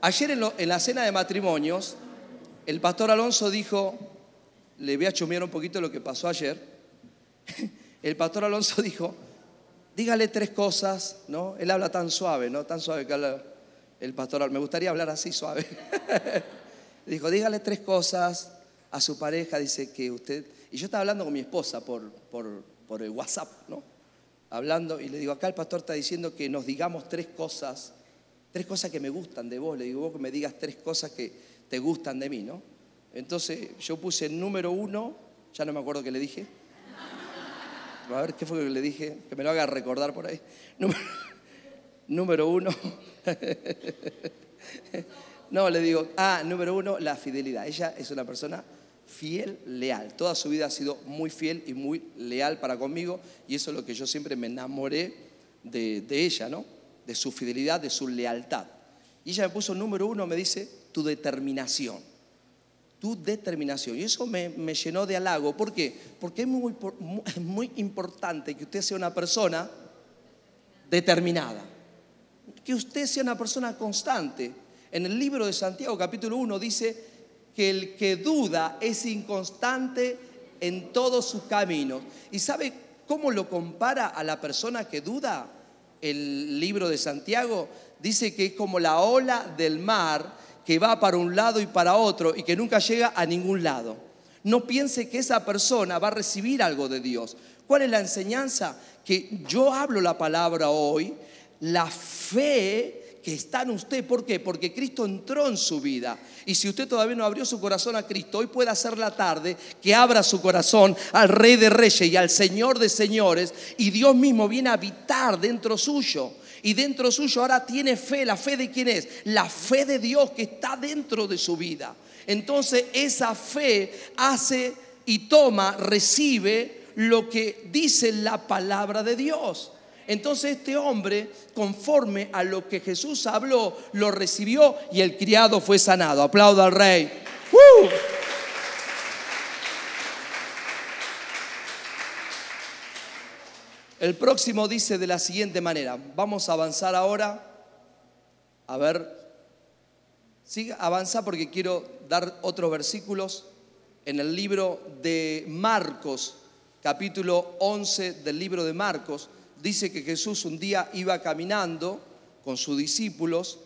Ayer en, la cena de matrimonios, el pastor Alonso dijo, le voy a chumear un poquito lo que pasó ayer. El pastor Alonso dijo, dígale tres cosas, ¿no? Él habla tan suave, ¿no? Tan suave que habla el pastor. Me gustaría hablar así suave. dijo, dígale tres cosas a su pareja, dice que usted... Y yo estaba hablando con mi esposa por, por, por el WhatsApp, ¿no? Hablando y le digo, acá el pastor está diciendo que nos digamos tres cosas tres cosas que me gustan de vos. Le digo, vos que me digas tres cosas que te gustan de mí, ¿no? Entonces yo puse número uno, ya no me acuerdo qué le dije. A ver, ¿qué fue lo que le dije? Que me lo haga recordar por ahí. Número, uno. no, le digo, ah, número uno, la fidelidad. Ella es una persona fiel, leal. Toda su vida ha sido muy fiel y muy leal para conmigo y eso es lo que yo siempre me enamoré de, de ella, ¿no? De su fidelidad, de su lealtad. Y ella me puso número uno, me dice, tu determinación. Tu determinación. Y eso me, llenó de halago. ¿Por qué? Porque es muy, muy importante que usted sea una persona determinada. Que usted sea una persona constante. En el libro de Santiago capítulo 1 dice que el que duda es inconstante en todos sus caminos. ¿Y sabe cómo lo compara a la persona que duda? El libro de Santiago, dice que es como la ola del mar que va para un lado y para otro y que nunca llega a ningún lado. No piense que esa persona va a recibir algo de Dios. ¿Cuál es la enseñanza? Que yo hablo la palabra hoy, la fe que está en usted. ¿Por qué? Porque Cristo entró en su vida. Y si usted todavía no abrió su corazón a Cristo, hoy puede hacer la tarde que abra su corazón al Rey de Reyes y al Señor de Señores. Y Dios mismo viene a habitar dentro suyo. Y dentro suyo ahora tiene fe. ¿La fe de quién es? La fe de Dios que está dentro de su vida. Entonces esa fe hace y toma, recibe lo que dice la palabra de Dios. Entonces este hombre, conforme a lo que Jesús habló, lo recibió y el criado fue sanado. Aplauda al rey. El próximo dice de la siguiente manera, vamos a avanzar ahora, a ver, siga, avanza porque quiero dar otros versículos en el libro de Marcos, capítulo 11 del libro de Marcos, dice que Jesús un día iba caminando con sus discípulos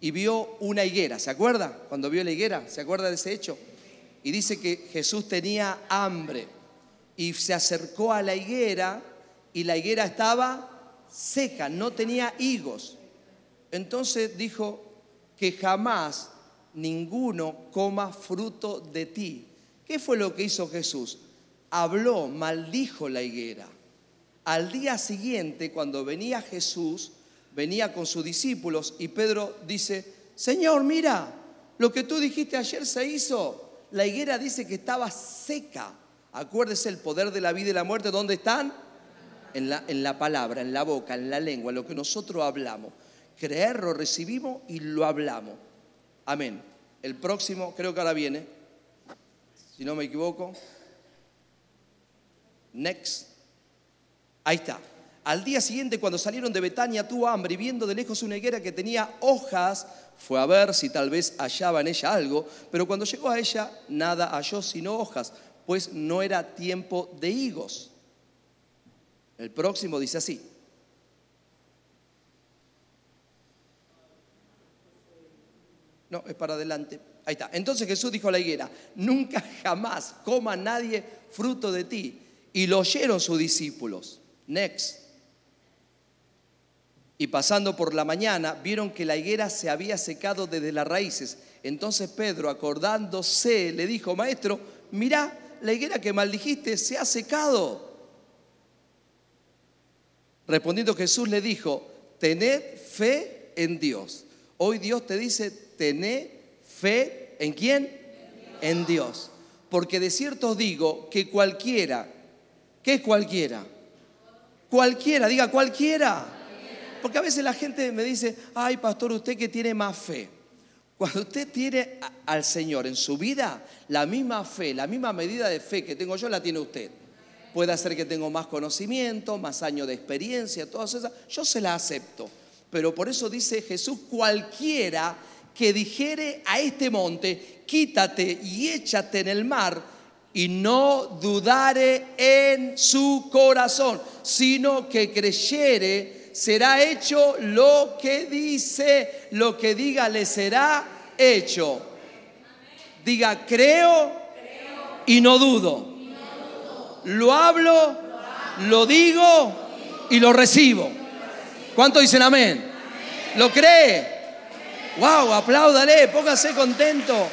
y vio una higuera. ¿Se acuerda? Cuando vio la higuera, ¿se acuerda de ese hecho? Y dice que Jesús tenía hambre y se acercó a la higuera y la higuera estaba seca, no tenía higos. Entonces dijo que jamás ninguno coma fruto de ti. ¿Qué fue lo que hizo Jesús? Habló, maldijo la higuera. Al día siguiente, cuando venía Jesús, venía con sus discípulos y Pedro dice, Señor, mira, lo que tú dijiste ayer se hizo. La higuera dice que estaba seca. Acuérdese el poder de la vida y la muerte, ¿dónde están? En la, en la palabra, en la boca, en la lengua, lo que nosotros hablamos. Creerlo recibimos y lo hablamos. Amén. El próximo, creo que ahora viene, si no me equivoco. Next. Ahí está. Al día siguiente, cuando salieron de Betania, tuvo hambre y viendo de lejos una higuera que tenía hojas, fue a ver si tal vez hallaba en ella algo, pero cuando llegó a ella, nada halló sino hojas, pues no era tiempo de higos. El próximo dice así. No, es para adelante. Ahí está. Entonces Jesús dijo a la higuera, nunca jamás coma nadie fruto de ti. Y lo oyeron sus discípulos. Next. Y pasando por la mañana, vieron que la higuera se había secado desde las raíces. Entonces Pedro, acordándose, le dijo, maestro, mira, la higuera que maldijiste se ha secado. Respondiendo Jesús le dijo, tened fe en Dios. Hoy Dios te dice, tené fe en quién? En Dios. Porque de cierto os digo que cualquiera, ¿qué es cualquiera? Cualquiera, diga cualquiera. Porque a veces la gente me dice, ay pastor, usted que tiene más fe. Cuando usted tiene al Señor en su vida, la misma fe, la misma medida de fe que tengo yo, la tiene usted. Puede ser que tengo más conocimiento, más años de experiencia, todas esas. Yo se la acepto. Pero por eso dice Jesús, cualquiera que dijere a este monte, quítate y échate en el mar, y no dudare en su corazón, sino que creyere, será hecho lo que dice, lo que diga le será hecho. Diga, creo y no dudo. Lo hablo, lo digo y lo recibo. ¿Cuánto dicen amén? ¿Lo cree? ¡Wow! Apláudale, póngase contento.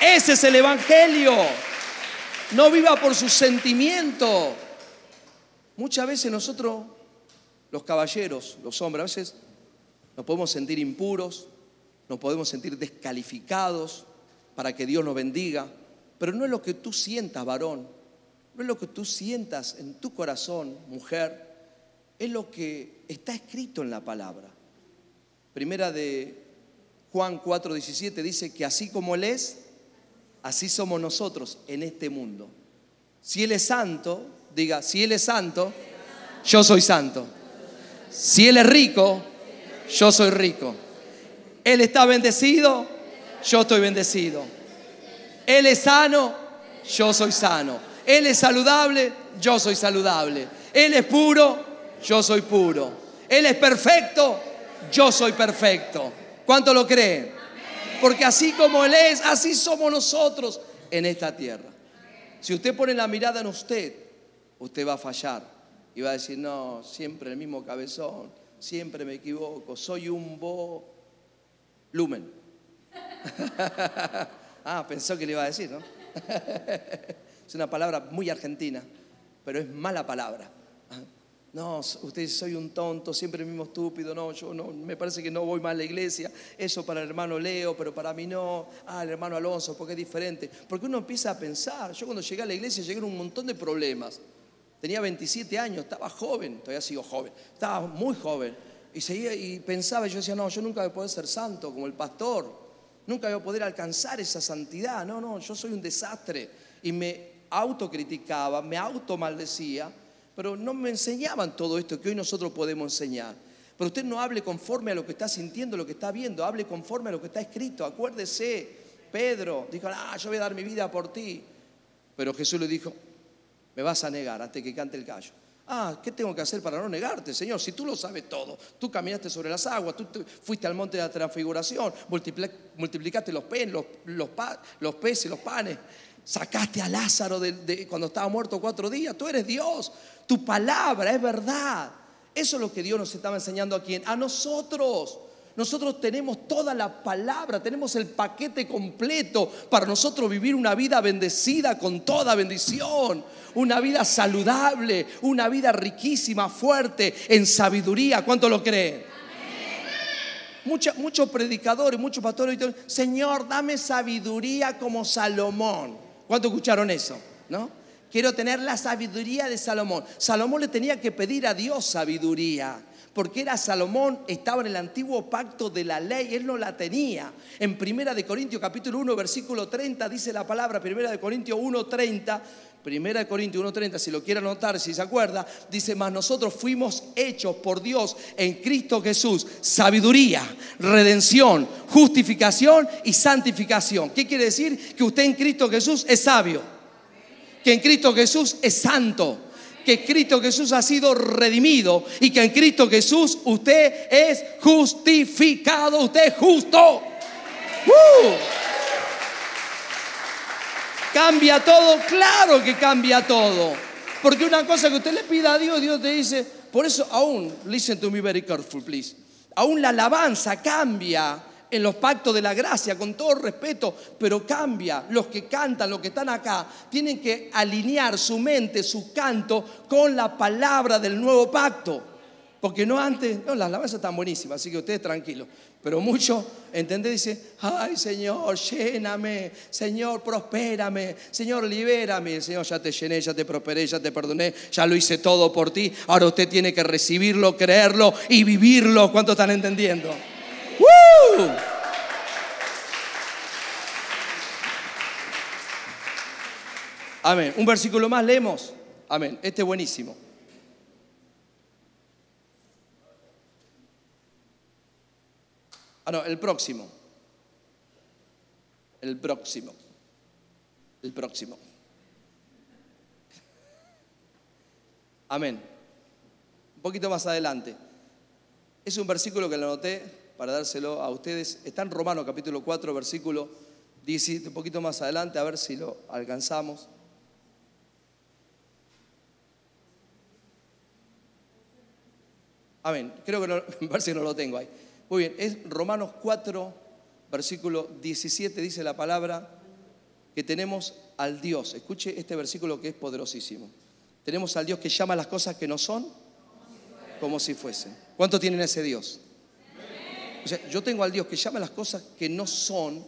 Ese es el Evangelio. No viva por su sentimiento. Muchas veces nosotros, los caballeros, los hombres, a veces nos podemos sentir impuros, nos podemos sentir descalificados para que Dios nos bendiga, pero no es lo que tú sientas, varón, no es lo que tú sientas en tu corazón, mujer, es lo que está escrito en la palabra. Primera de Juan 4:17 dice que así como Él es, así somos nosotros en este mundo. Si Él es santo, diga, si Él es santo, yo soy santo. Si Él es rico, yo soy rico. Él está bendecido, yo estoy bendecido. Él es sano, yo soy sano. Él es saludable, yo soy saludable. Él es puro, yo soy puro. Él es perfecto, yo soy perfecto. ¿Cuánto lo creen? Porque así como Él es, así somos nosotros en esta tierra. Si usted pone la mirada en usted, usted va a fallar y va a decir, no, siempre el mismo cabezón, siempre me equivoco, soy un bo lumen. ah, pensó que le iba a decir, ¿no? es una palabra muy argentina, pero es mala palabra. No, usted soy un tonto, siempre el mismo estúpido, no, yo no, me parece que no voy más a la iglesia, eso para el hermano Leo, pero para mí no, ah, el hermano Alonso, porque es diferente. Porque uno empieza a pensar, yo cuando llegué a la iglesia llegué a un montón de problemas. Tenía 27 años, estaba joven, todavía sigo joven, estaba muy joven. Y, seguía, y pensaba, yo decía, no, yo nunca voy a poder ser santo como el pastor, nunca voy a poder alcanzar esa santidad, no, no, yo soy un desastre. Y me autocriticaba, me automaldecía pero no me enseñaban todo esto que hoy nosotros podemos enseñar. Pero usted no hable conforme a lo que está sintiendo, lo que está viendo, hable conforme a lo que está escrito. Acuérdese, Pedro dijo, ah, yo voy a dar mi vida por ti. Pero Jesús le dijo, me vas a negar antes que cante el gallo. Ah, ¿qué tengo que hacer para no negarte, Señor? Si tú lo sabes todo, tú caminaste sobre las aguas, tú fuiste al monte de la transfiguración, multiplicaste los, los, los, los peces, los panes, sacaste a Lázaro de, cuando estaba muerto cuatro días, tú eres Dios, tu palabra es verdad. Eso es lo que Dios nos estaba enseñando aquí. A nosotros. Nosotros tenemos toda la palabra, tenemos el paquete completo para nosotros vivir una vida bendecida con toda bendición, una vida saludable, una vida riquísima, fuerte, en sabiduría. ¿Cuánto lo creen? muchos predicadores, muchos pastores Señor, dame sabiduría como Salomón. ¿Cuánto escucharon eso? ¿No? Quiero tener la sabiduría de Salomón. Salomón le tenía que pedir a Dios sabiduría porque era Salomón, estaba en el antiguo pacto de la ley, él no la tenía. En Primera de Corintios capítulo 1 versículo 30 dice la palabra, Primera de Corintios 1 30, Primera Corintios 1:30, si lo quiere anotar, si se acuerda, dice, mas nosotros fuimos hechos por Dios en Cristo Jesús, sabiduría, redención, justificación y santificación. ¿Qué quiere decir? Que usted en Cristo Jesús es sabio que en Cristo Jesús es santo, que Cristo Jesús ha sido redimido y que en Cristo Jesús usted es justificado, usted es justo. ¡Uh! Cambia todo, claro que cambia todo. Porque una cosa que usted le pida a Dios, Dios te dice, por eso aún, listen to me very careful, please. Aún la alabanza cambia en los pactos de la gracia, con todo respeto, pero cambia. Los que cantan, los que están acá, tienen que alinear su mente, su canto con la palabra del nuevo pacto. Porque no antes, no, las alabanzas están buenísimas, así que ustedes tranquilos. Pero mucho, ¿entendés? Dice, ay Señor, lléname, Señor, prospérame, Señor, libérame. Señor, ya te llené, ya te prosperé, ya te perdoné, ya lo hice todo por ti. Ahora usted tiene que recibirlo, creerlo y vivirlo. ¿Cuánto están entendiendo? Amén. Un versículo más leemos. Amén. Este es buenísimo. Ah, el próximo. El próximo. El próximo. Amén. Un poquito más adelante. Es un versículo que lo anoté para dárselo a ustedes. Está en Romano capítulo 4, versículo 17, un poquito más adelante, a ver si lo alcanzamos. Amén. Creo que no, parece que no lo tengo ahí. Muy bien, es Romanos 4, versículo 17, dice la palabra que tenemos al Dios. Escuche este versículo que es poderosísimo. Tenemos al Dios que llama las cosas que no son como si fuesen. ¿Cuánto tienen ese Dios? O sea, yo tengo al Dios que llama las cosas que no son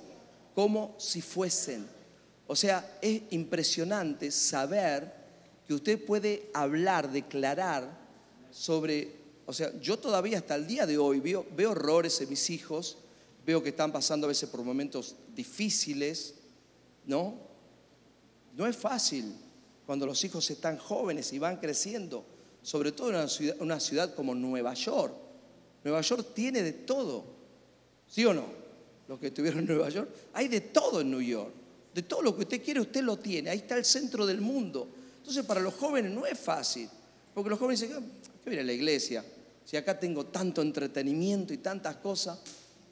como si fuesen. O sea, es impresionante saber que usted puede hablar, declarar sobre o sea, yo todavía hasta el día de hoy veo, veo errores en mis hijos, veo que están pasando a veces por momentos difíciles, ¿no? No es fácil cuando los hijos están jóvenes y van creciendo, sobre todo en una ciudad, como Nueva York. Nueva York tiene de todo, ¿sí o no? Los que estuvieron en Nueva York, hay de todo en New York. De todo lo que usted quiere, usted lo tiene. Ahí está el centro del mundo. Entonces, para los jóvenes no es fácil. Porque los jóvenes dicen, ¿qué viene a la iglesia? Si acá tengo tanto entretenimiento y tantas cosas.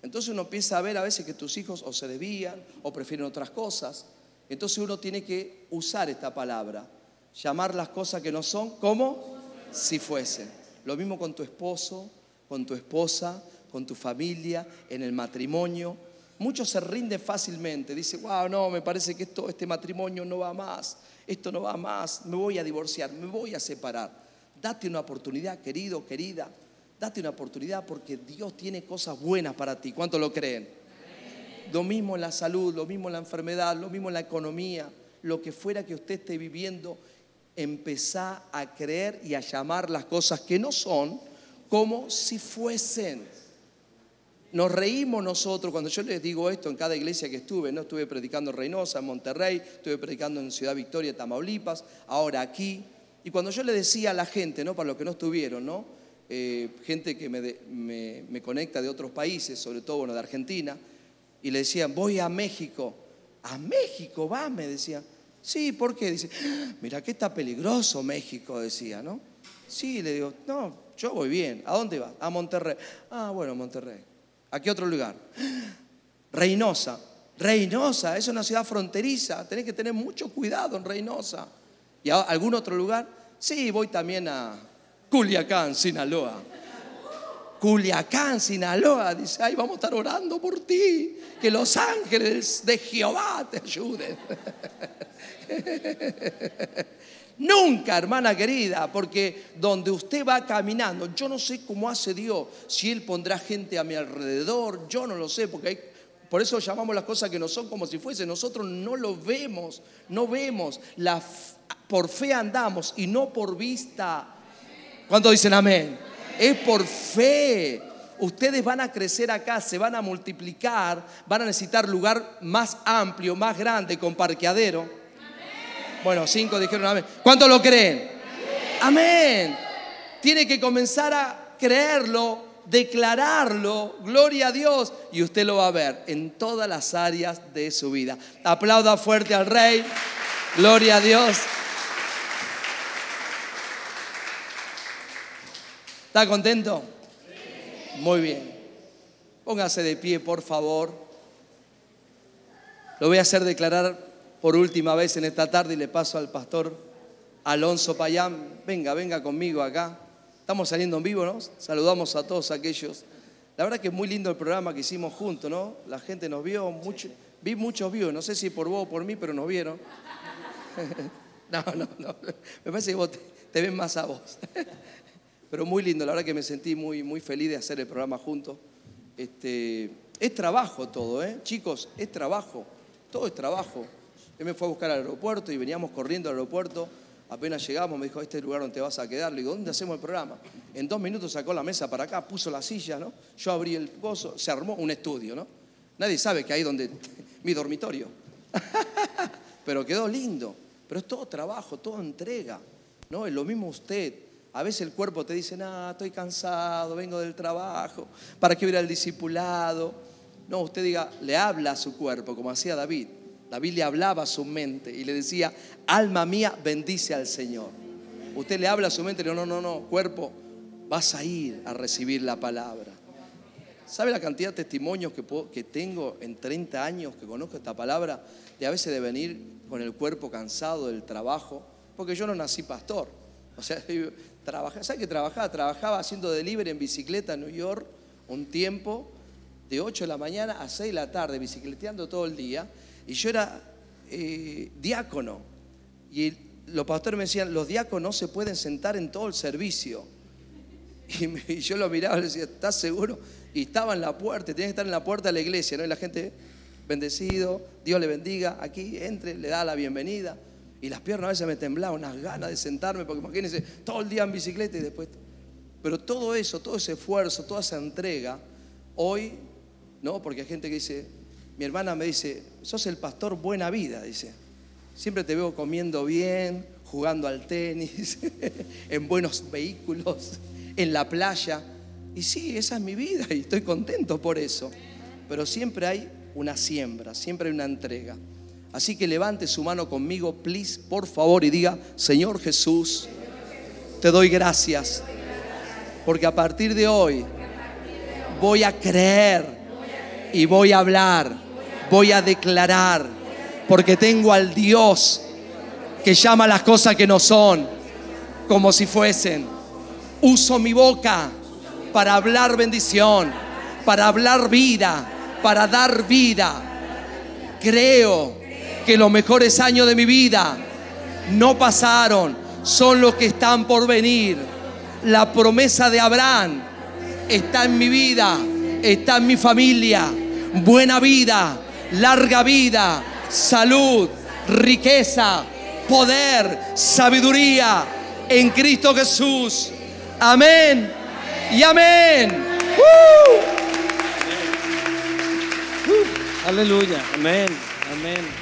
Entonces uno empieza a ver a veces que tus hijos o se desvían o prefieren otras cosas. Entonces uno tiene que usar esta palabra, llamar las cosas que no son como si fuesen. Lo mismo con tu esposo, con tu esposa, con tu familia, en el matrimonio. Muchos se rinden fácilmente, dicen, wow, no, me parece que esto, este matrimonio no va más, esto no va más, me voy a divorciar, me voy a separar. Date una oportunidad, querido, querida. Date una oportunidad porque Dios tiene cosas buenas para ti. ¿Cuánto lo creen? Lo mismo en la salud, lo mismo en la enfermedad, lo mismo en la economía, lo que fuera que usted esté viviendo, empezá a creer y a llamar las cosas que no son como si fuesen. Nos reímos nosotros cuando yo les digo esto en cada iglesia que estuve, ¿no? Estuve predicando en Reynosa, en Monterrey, estuve predicando en Ciudad Victoria, Tamaulipas, ahora aquí. Y cuando yo le decía a la gente, ¿no? Para los que no estuvieron, ¿no? Eh, gente que me, conecta de otros países, sobre todo bueno, de Argentina, y le decían, voy a México. ¿A México va? Me decía. Sí, ¿por qué? Dice, mira que está peligroso México, decía, ¿no? Sí, le digo, no, yo voy bien. ¿A dónde va? A Monterrey. Ah, bueno, Monterrey. ¿A qué otro lugar? Reynosa. Reynosa, es una ciudad fronteriza, tenés que tener mucho cuidado en Reynosa. ¿Y a algún otro lugar? Sí, voy también a Culiacán, Sinaloa. Culiacán, Sinaloa, dice, ay, vamos a estar orando por ti, que los ángeles de Jehová te ayuden. Nunca, hermana querida, porque donde usted va caminando, yo no sé cómo hace Dios, si Él pondrá gente a mi alrededor, yo no lo sé, porque por eso llamamos las cosas que no son como si fuese, nosotros no lo vemos, no vemos, la, por fe andamos y no por vista. ¿Cuántos dicen amén? Es por fe. Ustedes van a crecer acá, se van a multiplicar, van a necesitar lugar más amplio, más grande, con parqueadero. Bueno, cinco dijeron amén. ¿Cuántos lo creen? Amén. Tiene que comenzar a creerlo, declararlo, gloria a Dios, y usted lo va a ver en todas las áreas de su vida. Aplauda fuerte al Rey, gloria a Dios. ¿Está contento? Muy bien. Póngase de pie, por favor. Lo voy a hacer declarar por última vez en esta tarde y le paso al pastor Alonso Payán. Venga, venga conmigo acá. Estamos saliendo en vivo, ¿no? Saludamos a todos aquellos. La verdad que es muy lindo el programa que hicimos juntos, ¿no? La gente nos vio, vi muchos views, no sé si por vos o por mí, pero nos vieron. no, no, no. Me parece que vos te, te ven más a vos. Pero muy lindo, la verdad que me sentí muy, muy feliz de hacer el programa juntos. Este, es trabajo todo, ¿eh? Chicos, es trabajo. Todo es trabajo. Él me fue a buscar al aeropuerto y veníamos corriendo al aeropuerto. Apenas llegamos, me dijo, este es el lugar donde te vas a quedar. Le digo, ¿dónde hacemos el programa? En dos minutos sacó la mesa para acá, puso la silla, ¿no? Yo abrí el pozo, se armó un estudio, ¿no? Nadie sabe que ahí donde mi dormitorio. Pero quedó lindo. Pero es todo trabajo, todo entrega. ¿no? Es lo mismo usted. A veces el cuerpo te dice, no, estoy cansado, vengo del trabajo, ¿para qué ir al discipulado? No, usted diga, le habla a su cuerpo, como hacía David. David le hablaba a su mente y le decía, alma mía, bendice al Señor. Usted le habla a su mente dice, no, no, no, cuerpo, vas a ir a recibir la palabra. ¿Sabe la cantidad de testimonios que, que tengo en 30 años que conozco esta palabra? De a veces de venir con el cuerpo cansado del trabajo, porque yo no nací pastor. O sea, trabajaba, ¿sabe qué trabajaba? Trabajaba haciendo delivery en bicicleta en New York un tiempo, de 8 de la mañana a 6 de la tarde, bicicleteando todo el día. Y yo era eh, diácono. Y los pastores me decían, los diáconos no se pueden sentar en todo el servicio. Y, yo lo miraba y le decía, ¿estás seguro? Y estaba en la puerta, tenía que estar en la puerta de la iglesia, ¿no? Y la gente, bendecido, Dios le bendiga, aquí entre, le da la bienvenida. Y las piernas a veces me temblaban, unas ganas de sentarme, porque imagínense, todo el día en bicicleta y después... Pero todo eso, todo ese esfuerzo, toda esa entrega, hoy, ¿no? Porque hay gente que dice, mi hermana me dice, sos el pastor buena vida, dice. Siempre te veo comiendo bien, jugando al tenis, en buenos vehículos, en la playa. Y sí, esa es mi vida y estoy contento por eso. Pero siempre hay una siembra, siempre hay una entrega. Así que levante su mano conmigo, please, por favor, y diga, Señor Jesús, te doy gracias, porque a partir de hoy voy a creer y voy a hablar, voy a declarar, porque tengo al Dios que llama las cosas que no son como si fuesen. Uso mi boca para hablar bendición, para hablar vida, para dar vida. Creo que los mejores años de mi vida no pasaron, son los que están por venir. La promesa de Abraham está en mi vida, está en mi familia. Buena vida, larga vida, salud, riqueza, poder, sabiduría en Cristo Jesús. Amén y amén. Aleluya, amén, amén.